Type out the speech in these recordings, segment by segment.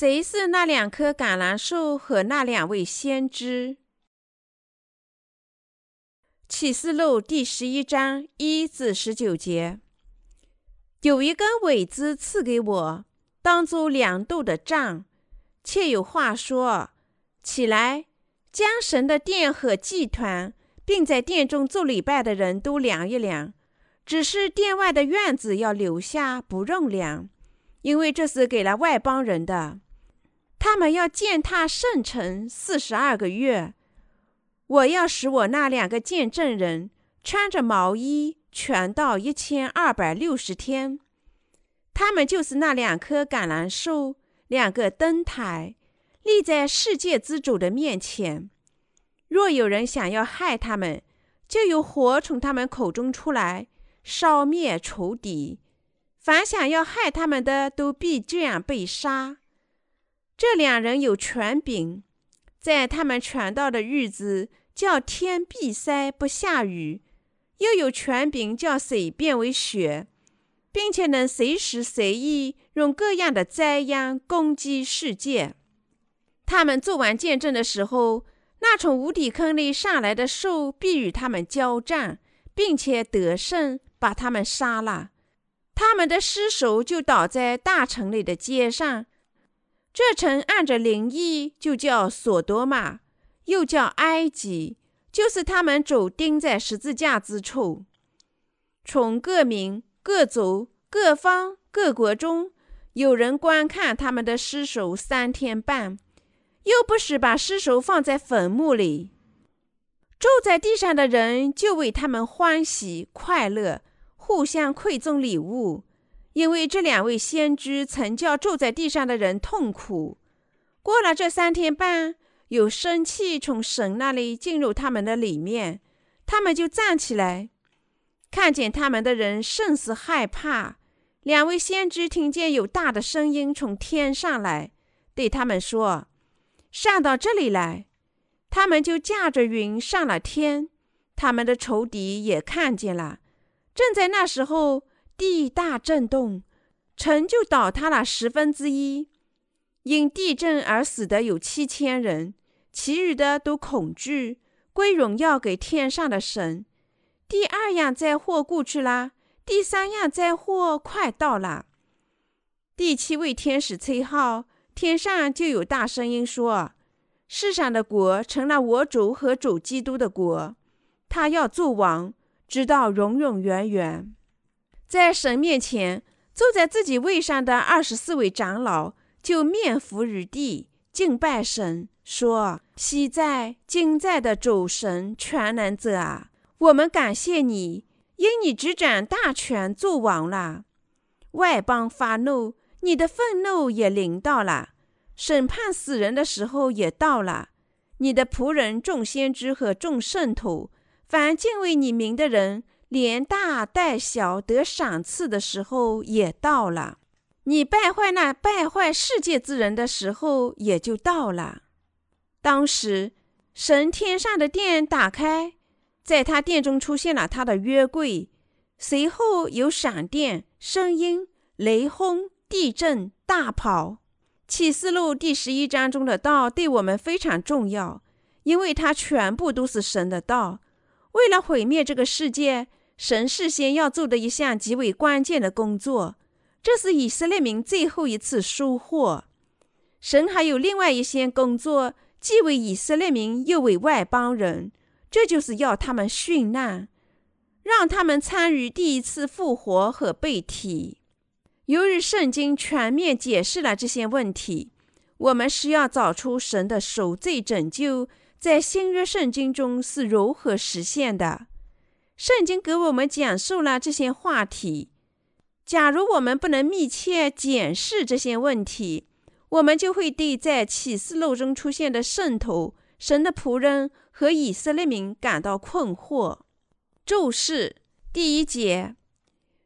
谁是那两棵橄榄树和那两位先知？启示录第十一章一至十九节，有一根苇子赐给我，当作量度的杖，且有话说：起来，将神的殿和祭团，并在殿中做礼拜的人都量一量。只是殿外的院子要留下，不用量。因为这是给了外邦人的，他们要践踏圣城四十二个月。我要使我那两个见证人穿着毛衣，全到一千二百六十天。他们就是那两棵橄榄树，两个灯台，立在世界之主的面前。若有人想要害他们，就有火从他们口中出来，烧灭仇敌。凡想要害他们的，都必这样被杀。这两人有权柄，在他们传道的日子，叫天闭塞不下雨；又有权柄叫水变为血，并且能随时随意用各样的灾殃攻击世界。他们做完见证的时候，那从无底坑里上来的兽必与他们交战，并且得胜，把他们杀了。他们的尸首就倒在大城里的街上。这城按着灵异就叫索多玛，又叫埃及，就是他们主钉在十字架之处。从各民、各族、各方、各国中，有人观看他们的尸首三天半，又不时把尸首放在坟墓里。住在地上的人就为他们欢喜快乐。互相馈赠礼物，因为这两位先知曾叫住在地上的人痛苦。过了这三天半，有生气从神那里进入他们的里面，他们就站起来，看见他们的人甚是害怕。两位先知听见有大的声音从天上来，对他们说：“上到这里来。”他们就驾着云上了天。他们的仇敌也看见了。正在那时候，地大震动，城就倒塌了十分之一。因地震而死的有七千人，其余的都恐惧，归荣耀给天上的神。第二样灾祸过去了，第三样灾祸快到了。第七位天使吹号，天上就有大声音说：“世上的国成了我主和主基督的国，他要做王。”直到永永远远，在神面前坐在自己位上的二十四位长老就面伏于地敬拜神，说：“昔在今在的主神全能者啊，我们感谢你，因你执掌大权做王了。外邦发怒，你的愤怒也临到了，审判死人的时候也到了。你的仆人众先知和众圣徒。”凡敬畏你名的人，连大带小得赏赐的时候也到了；你败坏那败坏世界之人的时候也就到了。当时，神天上的殿打开，在他殿中出现了他的约柜，随后有闪电、声音、雷轰、地震、大跑。启示录第十一章中的道对我们非常重要，因为它全部都是神的道。为了毁灭这个世界，神事先要做的一项极为关键的工作，这是以色列民最后一次收获。神还有另外一项工作，既为以色列民，又为外邦人，这就是要他们殉难，让他们参与第一次复活和被提。由于圣经全面解释了这些问题，我们需要找出神的赎罪拯救。在新约圣经中是如何实现的？圣经给我们讲述了这些话题。假如我们不能密切检视这些问题，我们就会对在启示录中出现的圣徒、神的仆人和以色列民感到困惑。注释第一节：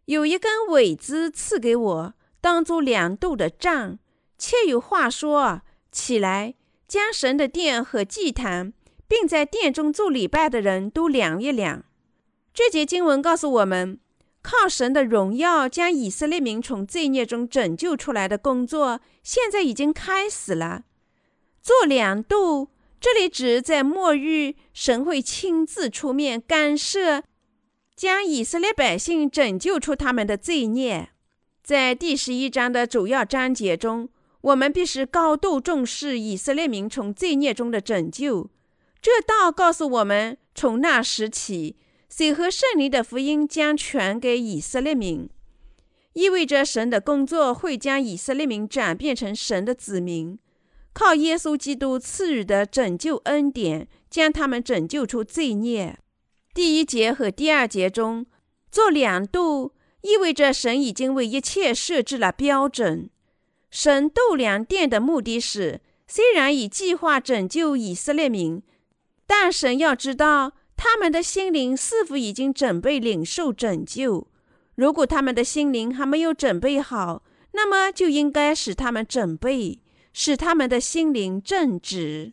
有一根苇子赐给我，当作量度的杖，且有话说：起来。将神的殿和祭坛，并在殿中做礼拜的人都量一量。这节经文告诉我们，靠神的荣耀将以色列民从罪孽中拯救出来的工作，现在已经开始了。做两度，这里指在末日，神会亲自出面干涉，将以色列百姓拯救出他们的罪孽。在第十一章的主要章节中，我们必须高度重视以色列民从罪孽中的拯救。这道告诉我们，从那时起。水和圣灵的福音将传给以色列民，意味着神的工作会将以色列民转变成神的子民，靠耶稣基督赐予的拯救恩典，将他们拯救出罪孽。第一节和第二节中做两度，意味着神已经为一切设置了标准。神度量殿的目的是，虽然已计划拯救以色列民，但神要知道。他们的心灵是否已经准备领受拯救？如果他们的心灵还没有准备好，那么就应该使他们准备，使他们的心灵正直。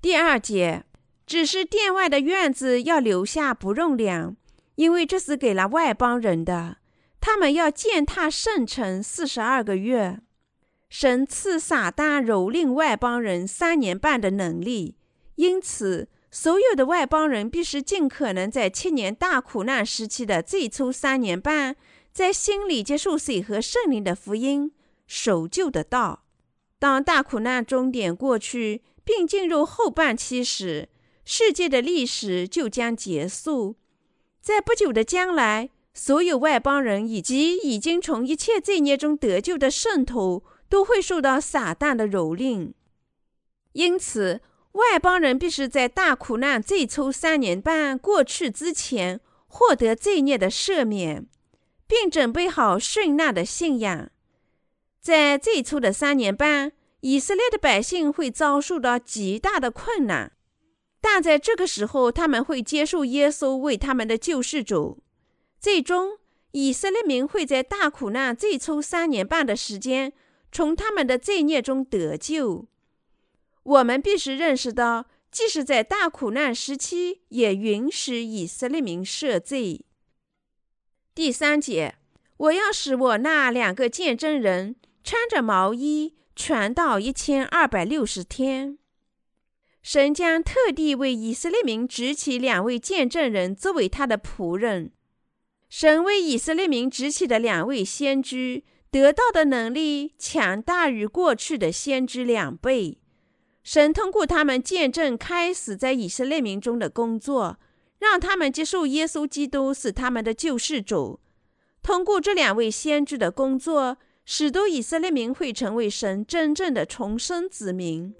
第二节，只是殿外的院子要留下不用量，因为这是给了外邦人的。他们要践踏圣城四十二个月。神赐撒旦蹂躏外邦人三年半的能力，因此。所有的外邦人必须尽可能在七年大苦难时期的最初三年半，在心里接受水和圣灵的福音，守旧的道。当大苦难终点过去，并进入后半期时，世界的历史就将结束。在不久的将来，所有外邦人以及已经从一切罪孽中得救的圣徒，都会受到撒旦的蹂躏。因此。外邦人必须在大苦难最初三年半过去之前获得罪孽的赦免，并准备好顺纳的信仰。在最初的三年半，以色列的百姓会遭受到极大的困难，但在这个时候，他们会接受耶稣为他们的救世主。最终，以色列民会在大苦难最初三年半的时间，从他们的罪孽中得救。我们必须认识到，即使在大苦难时期，也允许以色列民赦罪。第三节，我要使我那两个见证人穿着毛衣传道一千二百六十天。神将特地为以色列民执起两位见证人作为他的仆人。神为以色列民执起的两位先知得到的能力，强大于过去的先知两倍。神通过他们见证开始在以色列民中的工作，让他们接受耶稣基督是他们的救世主。通过这两位先知的工作，使得以色列民会成为神真正的重生子民。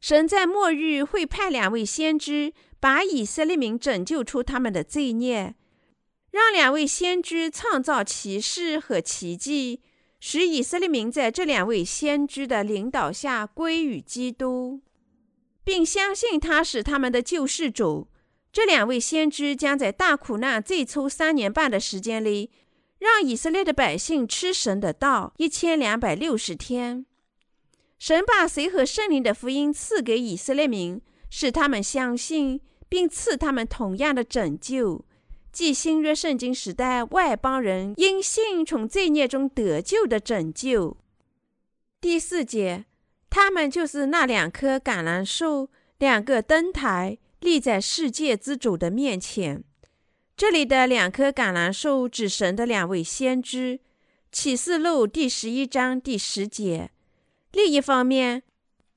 神在末日会派两位先知把以色列民拯救出他们的罪孽，让两位先知创造奇事和奇迹。使以色列民在这两位先知的领导下归于基督，并相信他是他们的救世主。这两位先知将在大苦难最初三年半的时间里，让以色列的百姓吃神的道一千两百六十天。神把谁和圣灵的福音赐给以色列民，使他们相信，并赐他们同样的拯救。即新约圣经时代外邦人因信从罪孽中得救的拯救。第四节，他们就是那两棵橄榄树，两个灯台立在世界之主的面前。这里的两棵橄榄树指神的两位先知，启示录第十一章第十节。另一方面，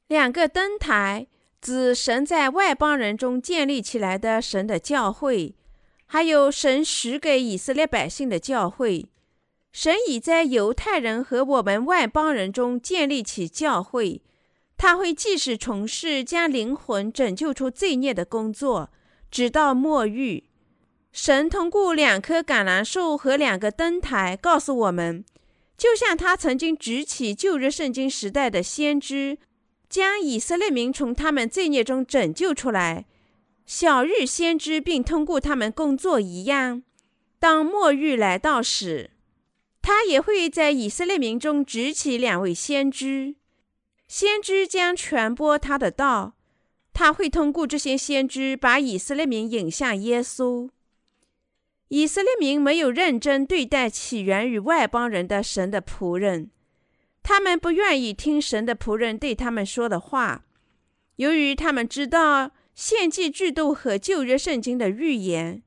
两个灯台指神在外邦人中建立起来的神的教会。还有神许给以色列百姓的教会，神已在犹太人和我们外邦人中建立起教会，他会继续从事将灵魂拯救出罪孽的工作，直到末日。神通过两棵橄榄树和两个灯台告诉我们，就像他曾经举起旧日圣经时代的先知，将以色列民从他们罪孽中拯救出来。小日先知并通过他们工作一样，当末日来到时，他也会在以色列民中举起两位先知。先知将传播他的道，他会通过这些先知把以色列民引向耶稣。以色列民没有认真对待起源于外邦人的神的仆人，他们不愿意听神的仆人对他们说的话。由于他们知道献祭制度和旧约圣经的预言，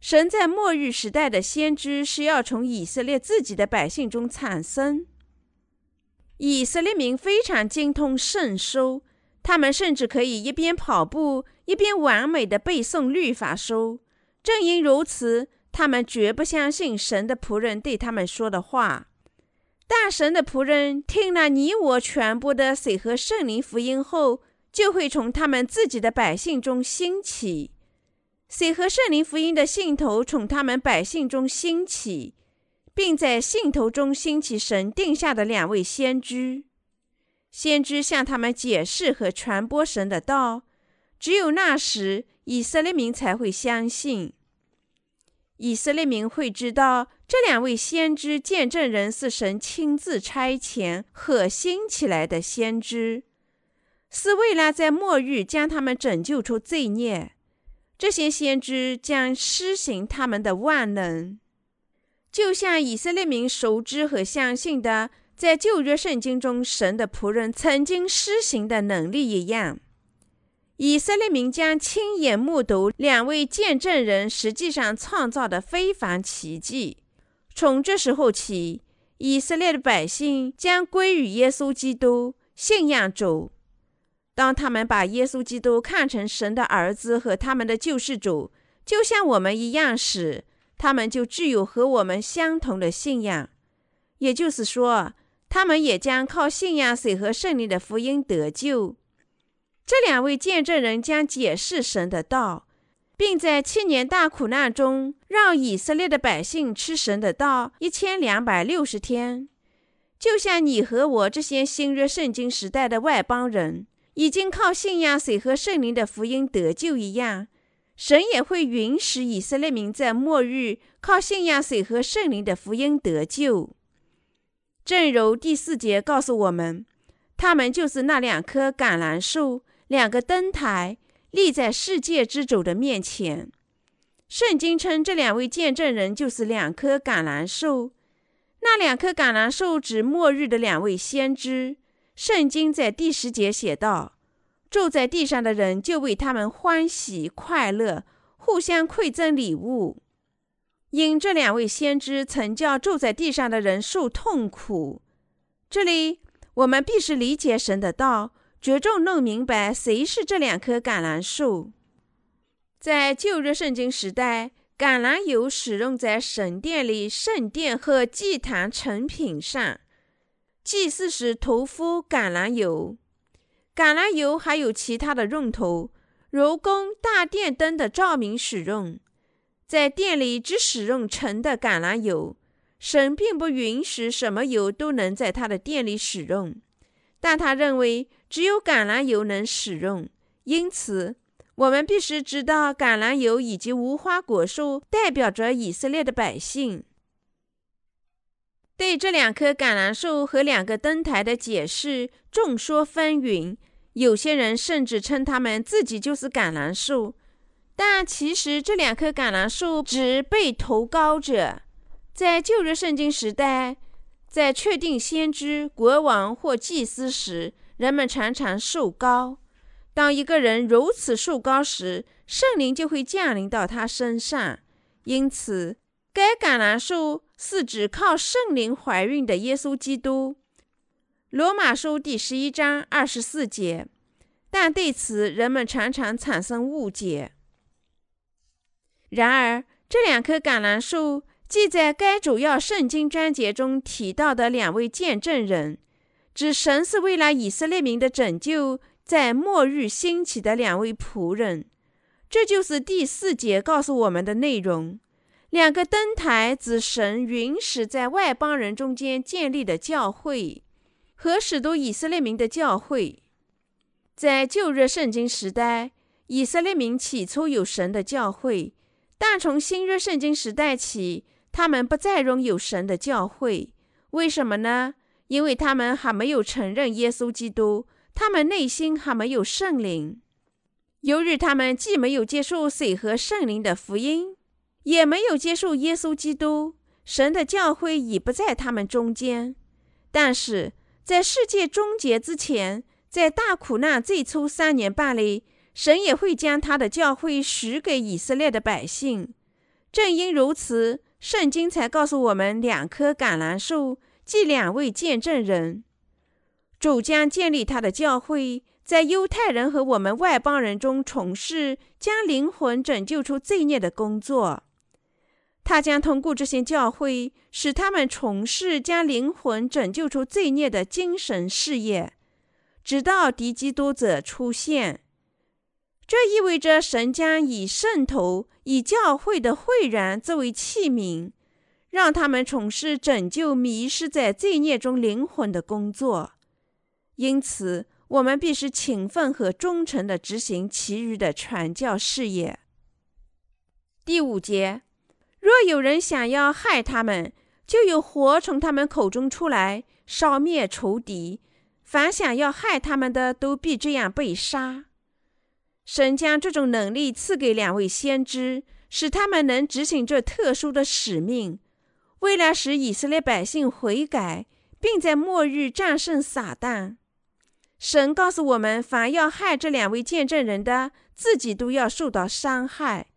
神在末日时代的先知是要从以色列自己的百姓中产生。以色列民非常精通圣书，他们甚至可以一边跑步一边完美的背诵律法书。正因如此，他们绝不相信神的仆人对他们说的话。大神的仆人听了你我传播的水和圣灵福音后，就会从他们自己的百姓中兴起；水和圣灵福音的信徒从他们百姓中兴起，并在信徒中兴起神定下的两位先知。先知向他们解释和传播神的道。只有那时，以色列民才会相信。以色列民会知道，这两位先知见证人是神亲自差遣和兴起来的先知，是为了在末日将他们拯救出罪孽。这些先知将施行他们的万能，就像以色列民熟知和相信的，在旧约圣经中神的仆人曾经施行的能力一样。以色列民将亲眼目睹两位见证人实际上创造的非凡奇迹。从这时候起，以色列的百姓将归于耶稣基督，信仰主。当他们把耶稣基督看成神的儿子和他们的救世主，就像我们一样时，他们就具有和我们相同的信仰。也就是说，他们也将靠信仰水和圣灵的福音得救。这两位见证人将解释神的道，并在七年大苦难中让以色列的百姓吃神的道一千两百六十天。就像你和我这些新约圣经时代的外邦人已经靠信仰水和圣灵的福音得救一样，神也会允许以色列民在末日靠信仰水和圣灵的福音得救。正如第四节告诉我们，他们就是那两棵橄榄树。两个灯台立在世界之主的面前。圣经称这两位见证人就是两棵橄榄树。那两棵橄榄树指末日的两位先知。圣经在第十节写道：“住在地上的人就为他们欢喜快乐，互相馈赠礼物。”因这两位先知曾叫住在地上的人受痛苦。这里我们必须理解神的道。着重弄明白谁是这两棵橄榄树。在旧约圣经时代，橄榄油使用在神殿里、圣殿和祭坛成品上，祭祀时涂敷橄榄油。橄榄油还有其他的用途，如供大殿灯的照明使用。在店里只使用纯的橄榄油，神并不允许什么油都能在他的店里使用。但他认为只有橄榄油能使用，因此我们必须知道橄榄油以及无花果树代表着以色列的百姓。对这两棵橄榄树和两个灯台的解释众说纷纭，有些人甚至称他们自己就是橄榄树，但其实这两棵橄榄树只被投高者，在旧约圣经时代。在确定先知、国王或祭司时，人们常常受高。当一个人如此受高时，圣灵就会降临到他身上。因此，该橄榄树是指靠圣灵怀孕的耶稣基督。罗马书第十一章二十四节。但对此，人们常常产生误解。然而，这两棵橄榄树。记在该主要圣经章节中提到的两位见证人，指神是为了以色列民的拯救，在末日兴起的两位仆人。这就是第四节告诉我们的内容。两个灯台指神允许在外邦人中间建立的教会和使徒以色列民的教会。在旧日圣经时代，以色列民起初有神的教会，但从新约圣经时代起。他们不再拥有神的教会，为什么呢？因为他们还没有承认耶稣基督，他们内心还没有圣灵。由于他们既没有接受水和圣灵的福音，也没有接受耶稣基督，神的教会已不在他们中间。但是在世界终结之前，在大苦难最初三年半里，神也会将他的教会许给以色列的百姓。正因如此，圣经才告诉我们两棵橄榄树，即两位见证人。主将建立他的教会，在犹太人和我们外邦人中从事将灵魂拯救出罪孽的工作。他将通过这些教会，使他们从事将灵魂拯救出罪孽的精神事业，直到敌基督者出现。这意味着神将以圣徒、以教会的会员作为器皿，让他们从事拯救迷失在罪孽中灵魂的工作。因此，我们必须勤奋和忠诚地执行其余的传教事业。第五节。若有人想要害他们，就有火从他们口中出来，烧灭仇敌。凡想要害他们的，都必这样被杀。神将这种能力赐给两位先知，使他们能执行这特殊的使命，为了使以色列百姓悔改，并在末日战胜撒旦。神告诉我们，凡要害这两位见证人的，自己都要受到伤害。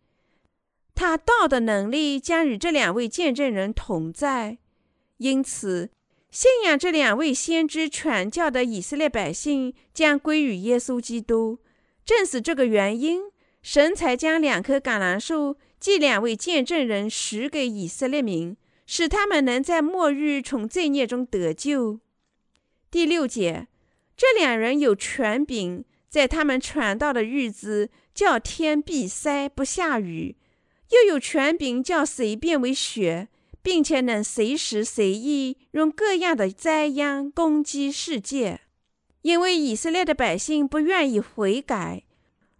他道的能力将与这两位见证人同在，因此信仰这两位先知传教的以色列百姓将归于耶稣基督。正是这个原因，神才将两棵橄榄树即两位见证人许给以色列民，使他们能在末日从罪孽中得救。第六节，这两人有权柄，在他们传道的日子，叫天闭塞，不下雨。又有权柄叫水变为血，并且能随时随意用各样的灾殃攻击世界。因为以色列的百姓不愿意悔改，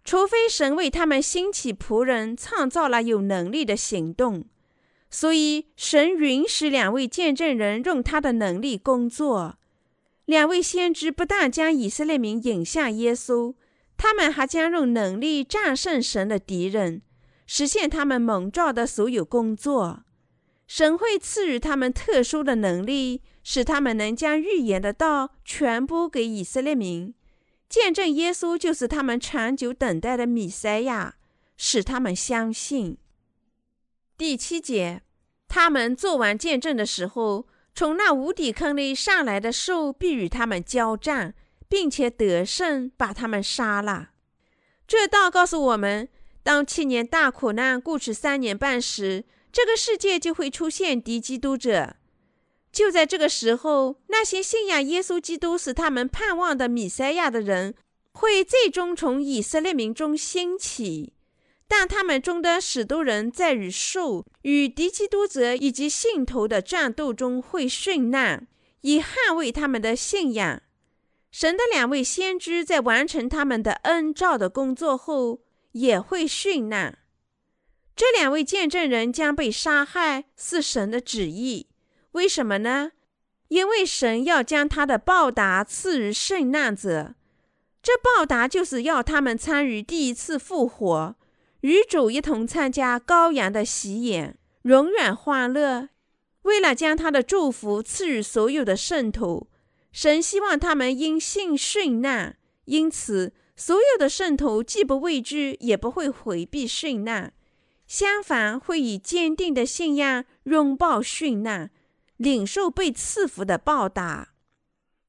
除非神为他们兴起仆人，创造了有能力的行动，所以神允许两位见证人用他的能力工作。两位先知不但将以色列民引向耶稣，他们还将用能力战胜神的敌人。实现他们蒙召的所有工作，神会赐予他们特殊的能力，使他们能将预言的道传播给以色列民，见证耶稣就是他们长久等待的弥赛亚，使他们相信。第七节，他们做完见证的时候，从那无底坑里上来的兽必与他们交战，并且得胜，把他们杀了。这道告诉我们。当七年大苦难过去三年半时，这个世界就会出现敌基督者。就在这个时候，那些信仰耶稣基督是他们盼望的弥赛亚的人，会最终从以色列民中兴起。但他们中的许多人在与兽、与敌基督者以及信徒的战斗中会殉难，以捍卫他们的信仰。神的两位先知在完成他们的恩召的工作后。也会殉难。这两位见证人将被杀害，是神的旨意。为什么呢？因为神要将他的报答赐予圣难者。这报答就是要他们参与第一次复活，与主一同参加羔羊的喜宴，永远欢乐。为了将他的祝福赐予所有的圣徒，神希望他们因信殉难，因此。所有的圣徒既不畏惧，也不会回避殉难，相反会以坚定的信仰拥抱殉难，领受被赐福的报答。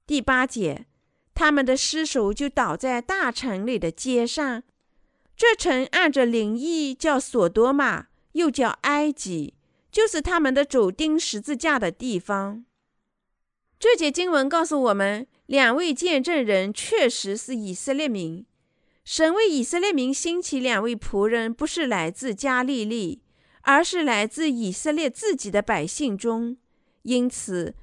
第八节，他们的尸首就倒在大城里的街上。这城按着灵意叫索多玛，又叫埃及，就是他们的主钉十字架的地方。这节经文告诉我们。两位见证人确实是以色列民。神为以色列民兴起两位仆人，不是来自加利利，而是来自以色列自己的百姓中。因此，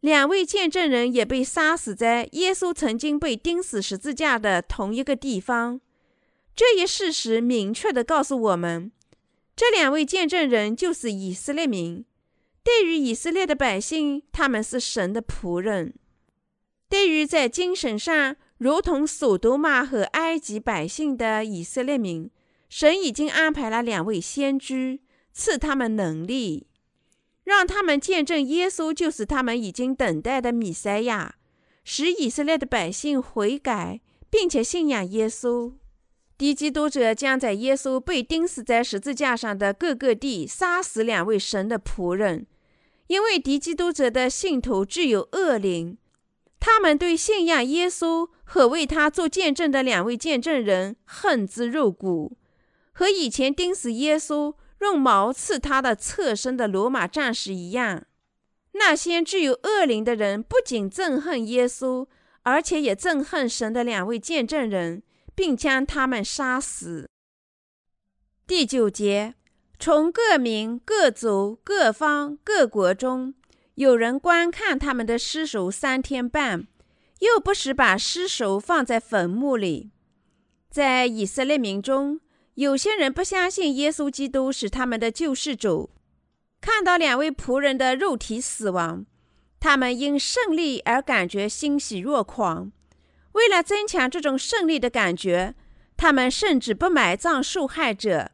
两位见证人也被杀死在耶稣曾经被钉死十字架的同一个地方。这一事实明确地告诉我们，这两位见证人就是以色列民。对于以色列的百姓，他们是神的仆人。对于在精神上如同索多玛和埃及百姓的以色列民，神已经安排了两位先知，赐他们能力，让他们见证耶稣就是他们已经等待的弥赛亚，使以色列的百姓悔改，并且信仰耶稣。敌基督者将在耶稣被钉死在十字架上的各个地杀死两位神的仆人，因为敌基督者的信徒具有恶灵。他们对信仰耶稣和为他做见证的两位见证人恨之入骨，和以前钉死耶稣用矛刺他的侧身的罗马战士一样。那些具有恶灵的人不仅憎恨耶稣，而且也憎恨神的两位见证人，并将他们杀死。第九节，从各民、各族、各方、各国中。有人观看他们的尸首三天半，又不时把尸首放在坟墓里。在以色列民中，有些人不相信耶稣基督是他们的救世主。看到两位仆人的肉体死亡，他们因胜利而感觉欣喜若狂。为了增强这种胜利的感觉，他们甚至不埋葬受害者。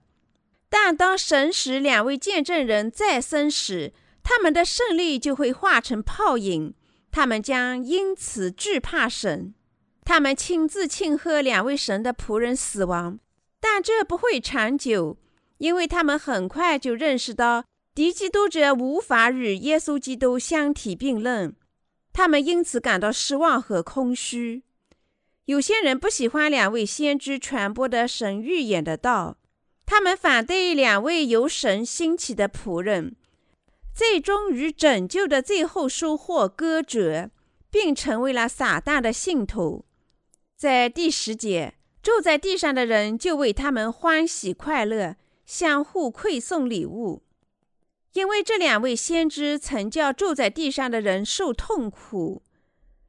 但当神使两位见证人再生时，他们的胜利就会化成泡影，他们将因此惧怕神。他们亲自庆贺两位神的仆人死亡，但这不会长久，因为他们很快就认识到敌基督者无法与耶稣基督相提并论。他们因此感到失望和空虚。有些人不喜欢两位先知传播的神预言的道，他们反对两位由神兴起的仆人。最终与拯救的最后收获割绝，并成为了撒旦的信徒。在第十节，住在地上的人就为他们欢喜快乐，相互馈送礼物，因为这两位先知曾叫住在地上的人受痛苦。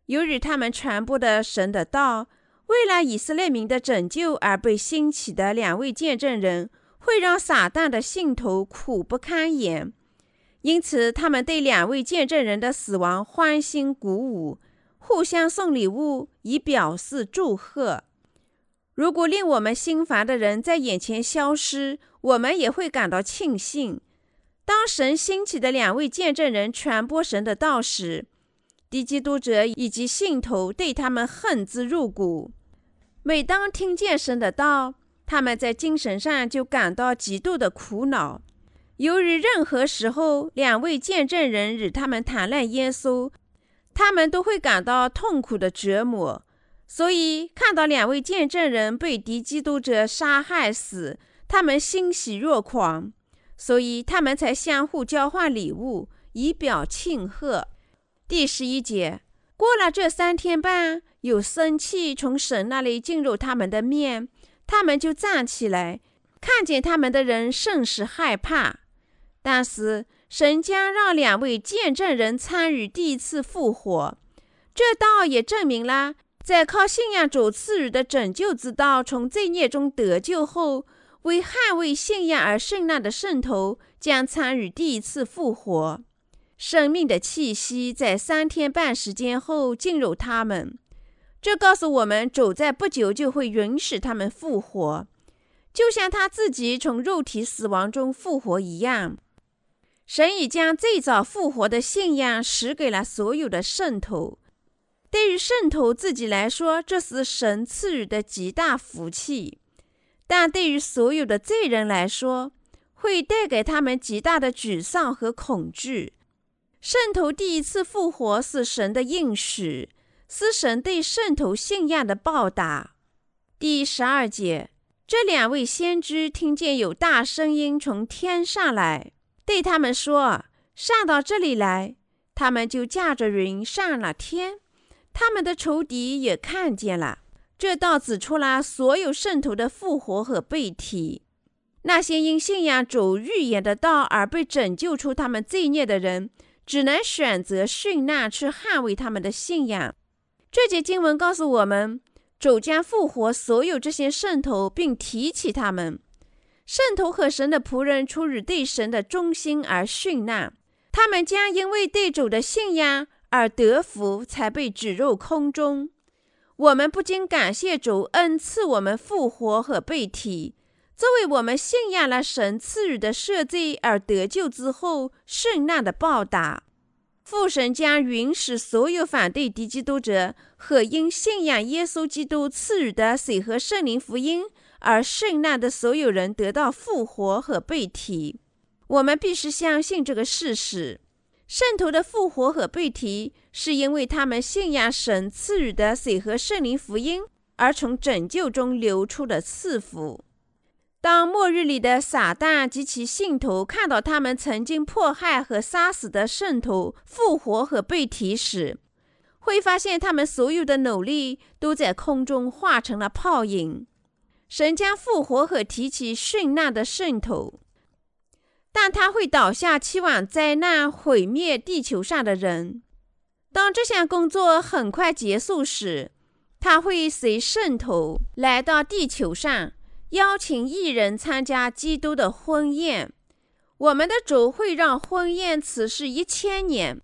由于他们传播的神的道，为了以色列民的拯救而被兴起的两位见证人，会让撒旦的信徒苦不堪言。因此，他们对两位见证人的死亡欢欣鼓舞，互相送礼物以表示祝贺。如果令我们心烦的人在眼前消失，我们也会感到庆幸。当神兴起的两位见证人传播神的道时，敌基督者以及信徒对他们恨之入骨。每当听见神的道，他们在精神上就感到极度的苦恼。由于任何时候两位见证人与他们谈论耶稣，他们都会感到痛苦的折磨，所以看到两位见证人被敌基督者杀害死，他们欣喜若狂，所以他们才相互交换礼物以表庆贺。第十一节，过了这三天半，有生气从神那里进入他们的面，他们就站起来，看见他们的人甚是害怕。但是神将让两位见证人参与第一次复活，这倒也证明了，在靠信仰主赐予的拯救之道从罪孽中得救后，为捍卫信仰而受难的圣徒将参与第一次复活。生命的气息在三天半时间后进入他们，这告诉我们，主在不久就会允许他们复活，就像他自己从肉体死亡中复活一样。神已将最早复活的信仰使给了所有的圣徒。对于圣徒自己来说，这是神赐予的极大福气；但对于所有的罪人来说，会带给他们极大的沮丧和恐惧。圣徒第一次复活是神的应许，是神对圣徒信仰的报答。第十二节，这两位先知听见有大声音从天上来。对他们说：“上到这里来。”他们就驾着云上了天。他们的仇敌也看见了。这道指出了所有圣徒的复活和被提。那些因信仰主预言的道而被拯救出他们罪孽的人，只能选择殉难去捍卫他们的信仰。这节经文告诉我们，主将复活所有这些圣徒，并提起他们。圣徒和神的仆人出于对神的忠心而殉难，他们将因为对主的信仰而得福，才被指入空中。我们不禁感谢主恩赐我们复活和被提，作为我们信仰了神赐予的赦罪而得救之后圣难的报答。父神将允许所有反对敌基督者和因信仰耶稣基督赐予的水和圣灵福音而圣难的所有人得到复活和被提。我们必须相信这个事实：圣徒的复活和被提，是因为他们信仰神赐予的水和圣灵福音而从拯救中流出的赐福。当末日里的撒旦及其信徒看到他们曾经迫害和杀死的圣徒复活和被提时，会发现他们所有的努力都在空中化成了泡影。神将复活和提起殉难的圣徒，但他会倒下，期望灾难毁灭地球上的人。当这项工作很快结束时，他会随圣徒来到地球上。邀请艺人参加基督的婚宴，我们的主会让婚宴此事一千年。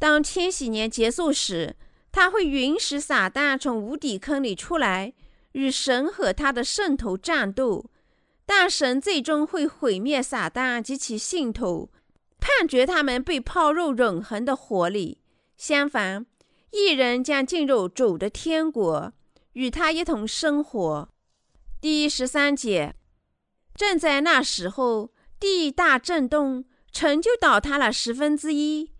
当千禧年结束时，他会允许撒旦从无底坑里出来，与神和他的圣徒战斗。但神最终会毁灭撒旦及其信徒，判决他们被抛入永恒的火里。相反，一人将进入主的天国，与他一同生活。第十三节，正在那时候，地大震动，城就倒塌了十分之一。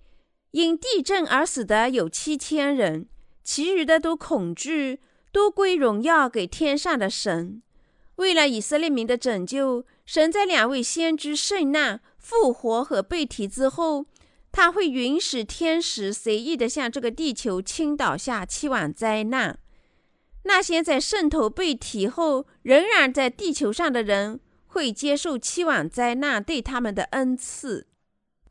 因地震而死的有七千人，其余的都恐惧，都归荣耀给天上的神。为了以色列民的拯救，神在两位先知圣难、复活和被提之后，他会允许天使随意的向这个地球倾倒下七万灾难。那些在圣徒被提后仍然在地球上的人，会接受期望灾难对他们的恩赐。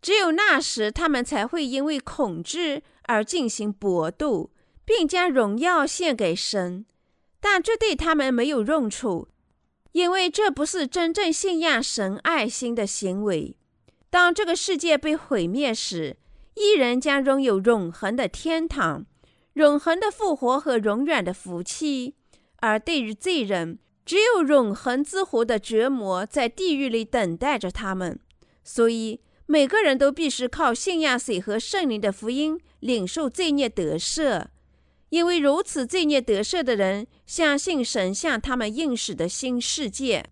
只有那时，他们才会因为恐惧而进行搏斗，并将荣耀献给神。但这对他们没有用处，因为这不是真正信仰神爱心的行为。当这个世界被毁灭时，一人将拥有永恒的天堂。永恒的复活和永远的福气，而对于罪人，只有永恒之火的折磨在地狱里等待着他们。所以，每个人都必须靠信仰水和圣灵的福音，领受罪孽得赦。因为如此，罪孽得赦的人相信神向他们应许的新世界，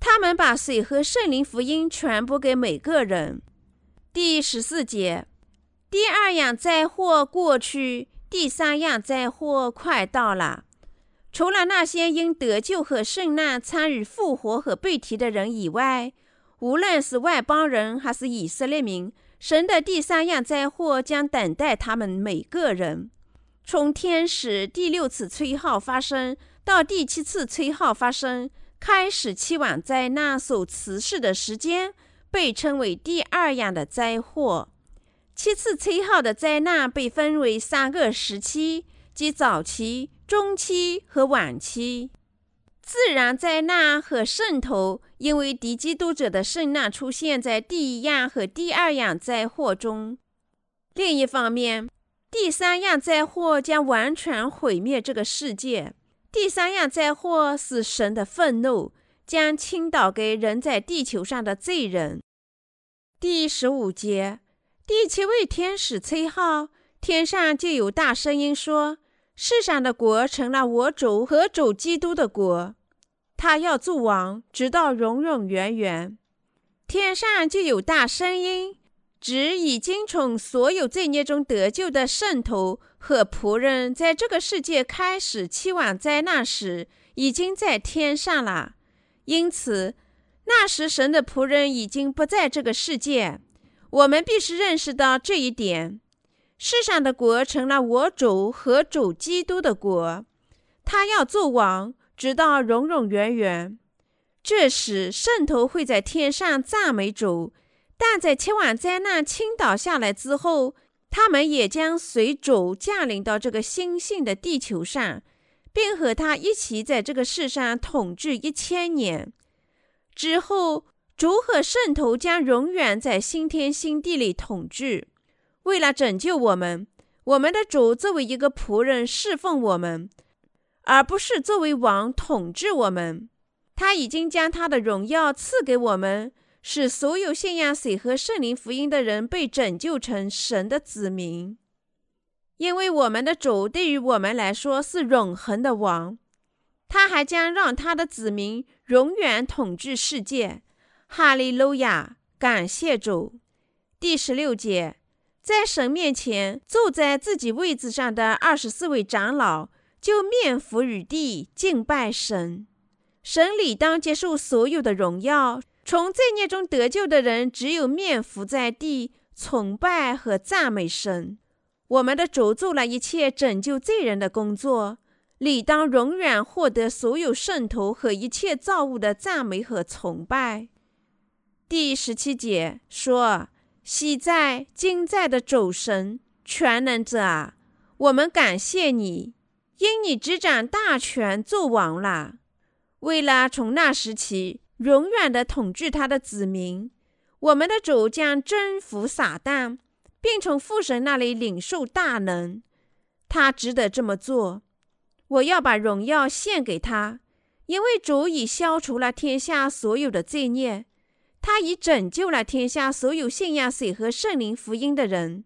他们把水和圣灵福音传播给每个人。第十四节，第二样灾祸过去。第三样灾祸快到了。除了那些因得救和圣难参与复活和被提的人以外，无论是外邦人还是以色列民，神的第三样灾祸将等待他们每个人。从天使第六次吹号发生到第七次吹号发生，开始期望灾难所持续的时间，被称为第二样的灾祸。七次吹号的灾难被分为三个时期，即早期、中期和晚期。自然灾难和圣徒因为敌基督者的圣难出现在第一样和第二样灾祸中。另一方面，第三样灾祸将完全毁灭这个世界。第三样灾祸是神的愤怒，将倾倒给人在地球上的罪人。第十五节。第七位天使崔浩，天上就有大声音说：“世上的国成了我主和主基督的国，他要做王，直到永永远远。”天上就有大声音，指已经从所有罪孽中得救的圣徒和仆人，在这个世界开始期望灾难时，已经在天上了。因此，那时神的仆人已经不在这个世界。我们必须认识到这一点：世上的国成了我主和主基督的国，他要做王，直到永永远远。这时，圣徒会在天上赞美主，但在千万灾难倾倒下来之后，他们也将随主降临到这个新兴的地球上，并和他一起在这个世上统治一千年之后。主和圣徒将永远在新天新地里统治。为了拯救我们，我们的主作为一个仆人侍奉我们，而不是作为王统治我们。他已经将他的荣耀赐给我们，使所有信仰水和圣灵福音的人被拯救成神的子民。因为我们的主对于我们来说是永恒的王，他还将让他的子民永远统治世界。哈利路亚！感谢主。第十六节，在神面前坐在自己位置上的二十四位长老就面伏于地敬拜神。神理当接受所有的荣耀。从罪孽中得救的人，只有面伏在地崇拜和赞美神。我们的主做了一切拯救罪人的工作，理当永远获得所有圣徒和一切造物的赞美和崇拜。第十七节说：“昔在今在的主神全能者啊，我们感谢你，因你执掌大权做王了。为了从那时起永远的统治他的子民，我们的主将征服撒旦。”并从父神那里领受大能，他值得这么做。我要把荣耀献给他，因为主已消除了天下所有的罪孽，他已拯救了天下所有信仰水和圣灵福音的人，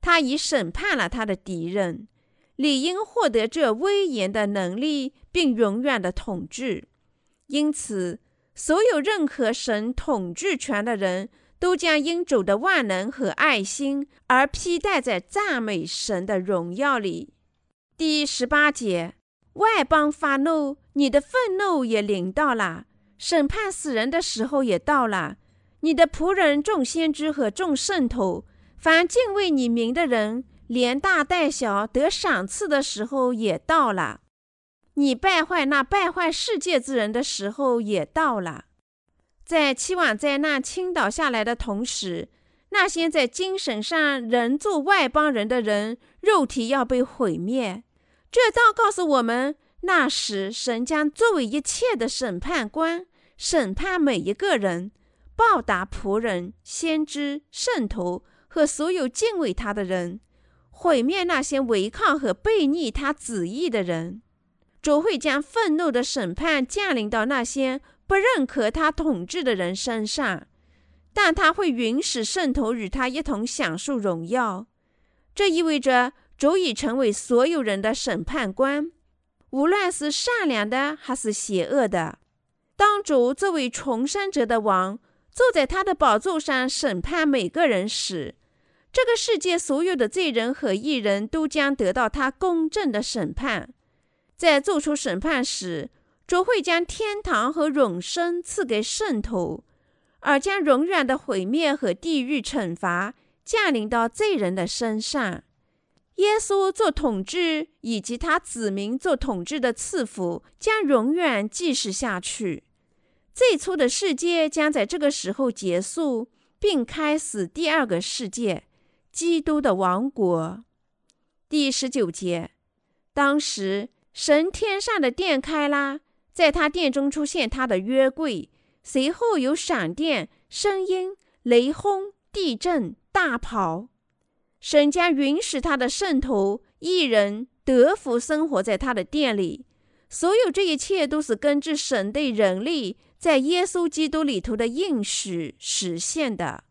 他已审判了他的敌人，理应获得这威严的能力，并永远的统治。因此，所有任何神统治权的人。都将因主的万能和爱心而披戴在赞美神的荣耀里。第十八节，外邦发怒，你的愤怒也临到了；审判死人的时候也到了。你的仆人众先知和众圣徒，凡敬畏你名的人，连大带小得赏赐的时候也到了。你败坏那败坏世界之人的时候也到了。在期望灾难倾倒下来的同时，那些在精神上仍做外邦人的人，肉体要被毁灭。这倒告诉我们，那时神将作为一切的审判官，审判每一个人，报答仆人、先知、圣徒和所有敬畏他的人，毁灭那些违抗和背逆他旨意的人。主会将愤怒的审判降临到那些。不认可他统治的人身上，但他会允许圣徒与他一同享受荣耀。这意味着主已成为所有人的审判官，无论是善良的还是邪恶的。当主作为重生者的王坐在他的宝座上审判每个人时，这个世界所有的罪人和义人都将得到他公正的审判。在做出审判时，主会将天堂和永生赐给圣徒，而将永远的毁灭和地狱惩罚降临到罪人的身上。耶稣做统治以及他子民做统治的赐福将永远继续下去。最初的世界将在这个时候结束，并开始第二个世界——基督的王国。第十九节，当时神天上的殿开啦。在他殿中出现他的约柜，随后有闪电、声音、雷轰、地震、大跑。神将允许他的圣徒、一人得福生活在他的殿里。所有这一切都是根据神对人类在耶稣基督里头的应许实现的。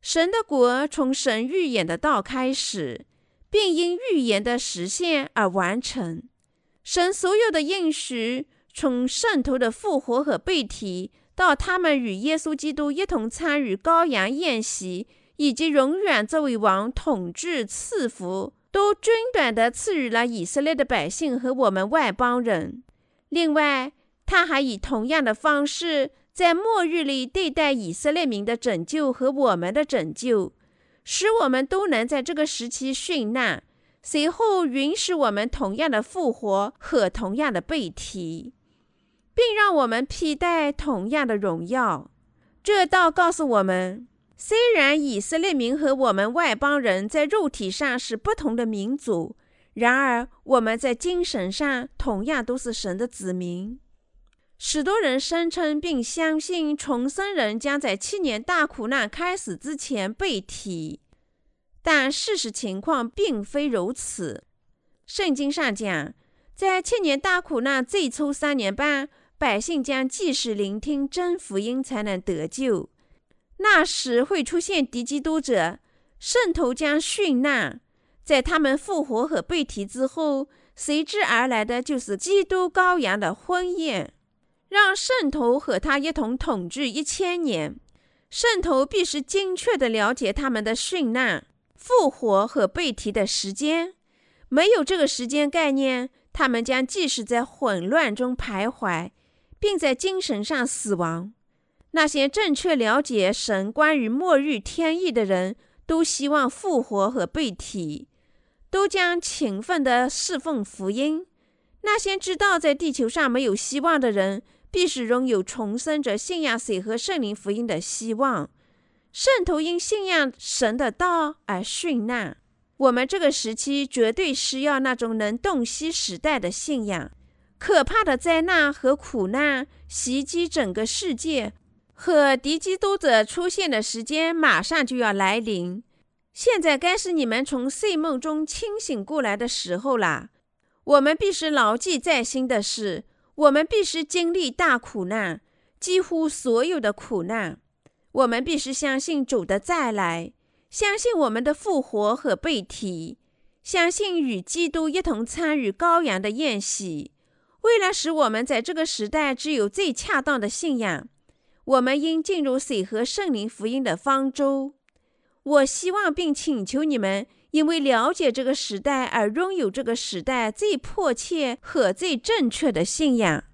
神的国从神预言的道开始，并因预言的实现而完成。神所有的应许。从圣徒的复活和被提，到他们与耶稣基督一同参与羔羊宴席，以及永远作为王统治赐福，都均短地赐予了以色列的百姓和我们外邦人。另外，他还以同样的方式，在末日里对待以色列民的拯救和我们的拯救，使我们都能在这个时期殉难，随后允许我们同样的复活和同样的被提。并让我们披戴同样的荣耀。这倒告诉我们，虽然以色列民和我们外邦人在肉体上是不同的民族，然而我们在精神上同样都是神的子民。许多人声称并相信重生人将在七年大苦难开始之前被提，但事实情况并非如此。圣经上讲，在七年大苦难最初三年半。百姓将继续聆听真福音，才能得救。那时会出现敌基督者，圣徒将殉难，在他们复活和被提之后，随之而来的就是基督羔羊的婚宴，让圣徒和他一同统治一千年。圣徒必须精确地了解他们的殉难、复活和被提的时间。没有这个时间概念，他们将继续在混乱中徘徊，并在精神上死亡。那些正确了解神关于末日天意的人，都希望复活和被提，都将勤奋地侍奉福音。那些知道在地球上没有希望的人，必须拥有重生者信仰水和圣灵福音的希望。圣徒因信仰神的道而殉难。我们这个时期绝对需要那种能洞悉时代的信仰。可怕的灾难和苦难袭击整个世界。和敌基督者出现的时间马上就要来临，现在该是你们从睡梦中清醒过来的时候了。我们必须牢记在心的是，我们必须经历大苦难，几乎所有的苦难。我们必须相信主的再来，相信我们的复活和被提，相信与基督一同参与羔羊的宴席。为了使我们在这个时代只有最恰当的信仰。我们应进入水和圣灵福音的方舟。我希望并请求你们，因为了解这个时代而拥有这个时代最迫切和最正确的信仰。